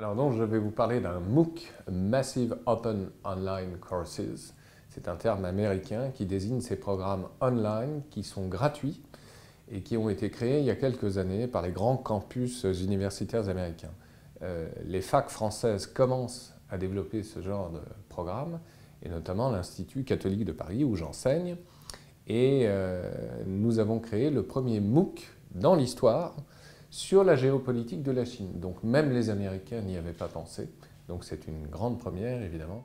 Alors donc je vais vous parler d'un MOOC, Massive Open Online Courses. C'est un terme américain qui désigne ces programmes online qui sont gratuits et qui ont été créés il y a quelques années par les grands campus universitaires américains. Euh, les facs françaises commencent à développer ce genre de programme, et notamment l'Institut catholique de Paris où j'enseigne. Et euh, nous avons créé le premier MOOC dans l'histoire sur la géopolitique de la Chine. Donc même les Américains n'y avaient pas pensé. Donc c'est une grande première, évidemment.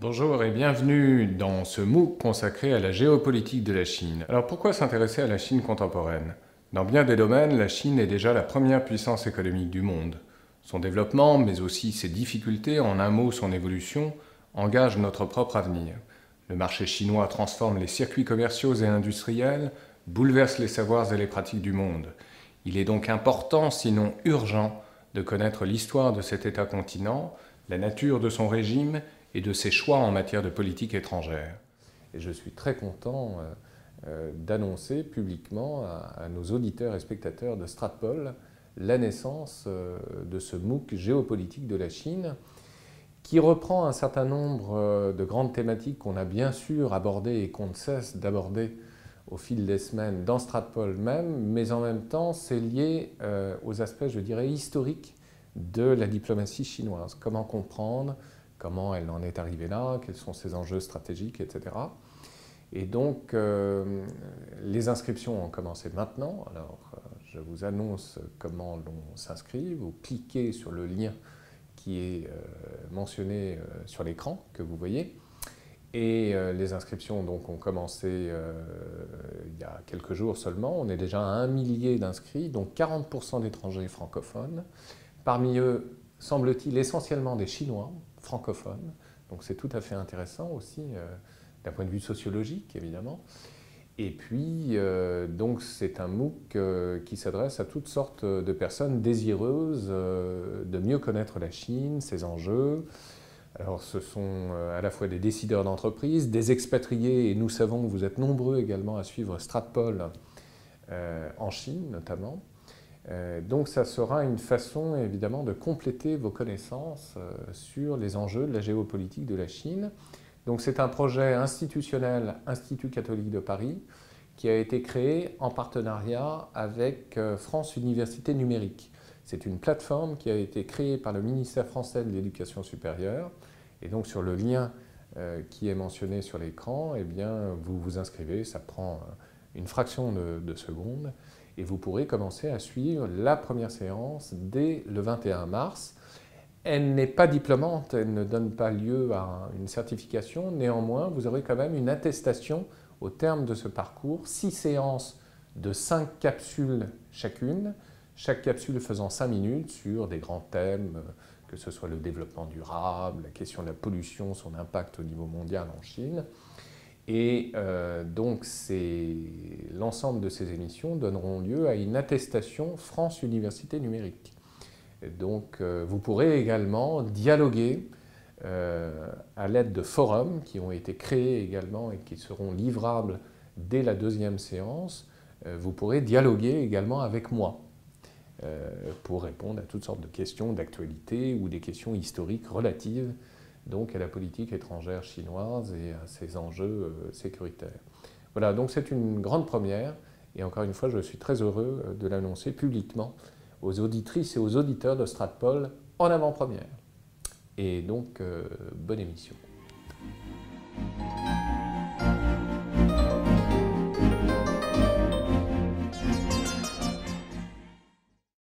Bonjour et bienvenue dans ce MOOC consacré à la géopolitique de la Chine. Alors pourquoi s'intéresser à la Chine contemporaine? Dans bien des domaines, la Chine est déjà la première puissance économique du monde. Son développement, mais aussi ses difficultés, en un mot son évolution, engagent notre propre avenir. Le marché chinois transforme les circuits commerciaux et industriels, bouleverse les savoirs et les pratiques du monde. Il est donc important, sinon urgent, de connaître l'histoire de cet État-continent, la nature de son régime et de ses choix en matière de politique étrangère. Et je suis très content euh, euh, d'annoncer publiquement à, nos auditeurs et spectateurs de Stratpol la naissance euh, de ce MOOC géopolitique de la Chine qui reprend un certain nombre de grandes thématiques qu'on a bien sûr abordées et qu'on ne cesse d'aborder au fil des semaines dans Stratpol même, mais en même temps, c'est lié euh, aux aspects, je dirais, historiques de la diplomatie chinoise. Comment comprendre, comment elle en est arrivée là, quels sont ses enjeux stratégiques, etc. Et donc, euh, les inscriptions ont commencé maintenant. Alors, euh, je vous annonce comment l'on s'inscrit. Vous cliquez sur le lien qui est mentionné sur l'écran que vous voyez. Et euh, les inscriptions donc, ont commencé euh, il y a quelques jours seulement. On est déjà à un millier d'inscrits, donc 40% d'étrangers francophones. Parmi eux, semble-t-il, essentiellement des Chinois francophones. Donc c'est tout à fait intéressant aussi, euh, d'un point de vue sociologique, évidemment. Et puis, donc c'est un MOOC qui s'adresse à toutes sortes de personnes désireuses de mieux connaître la Chine, ses enjeux, alors ce sont euh, à la fois des décideurs d'entreprise, des expatriés, et nous savons que vous êtes nombreux également à suivre Stratpol euh, en Chine notamment. Euh, donc ça sera une façon évidemment de compléter vos connaissances sur les enjeux de la géopolitique de la Chine. Donc c'est un projet institutionnel Institut catholique de Paris qui a été créé en partenariat avec France Université Numérique. C'est une plateforme qui a été créée par le ministère français de l'Éducation supérieure. Et donc sur le lien euh, qui est mentionné sur l'écran, eh bien, vous vous inscrivez, ça prend une fraction de, de, seconde, et vous pourrez commencer à suivre la première séance dès le 21 mars. Elle n'est pas diplômante, elle ne donne pas lieu à une certification, néanmoins, vous aurez quand même une attestation au terme de ce parcours, six séances de cinq capsules chacune, chaque capsule faisant 5 minutes sur des grands thèmes, euh, que ce soit le développement durable, la question de la pollution, son impact au niveau mondial en Chine. Et euh, donc l'ensemble de ces émissions donneront lieu à une attestation France Université Numérique. donc euh, vous pourrez également dialoguer à l'aide de forums qui ont été créés également et qui seront livrables dès la deuxième séance. vous pourrez dialoguer également avec moi. Euh, pour répondre à toutes sortes de questions d'actualité ou des questions historiques relatives donc à la politique étrangère chinoise et à ses enjeux euh, sécuritaires. Voilà, donc c'est une grande première et encore une fois, je suis très heureux euh, de l'annoncer publiquement aux auditrices et aux auditeurs de Stratpol en avant-première. Et donc, bonne émission.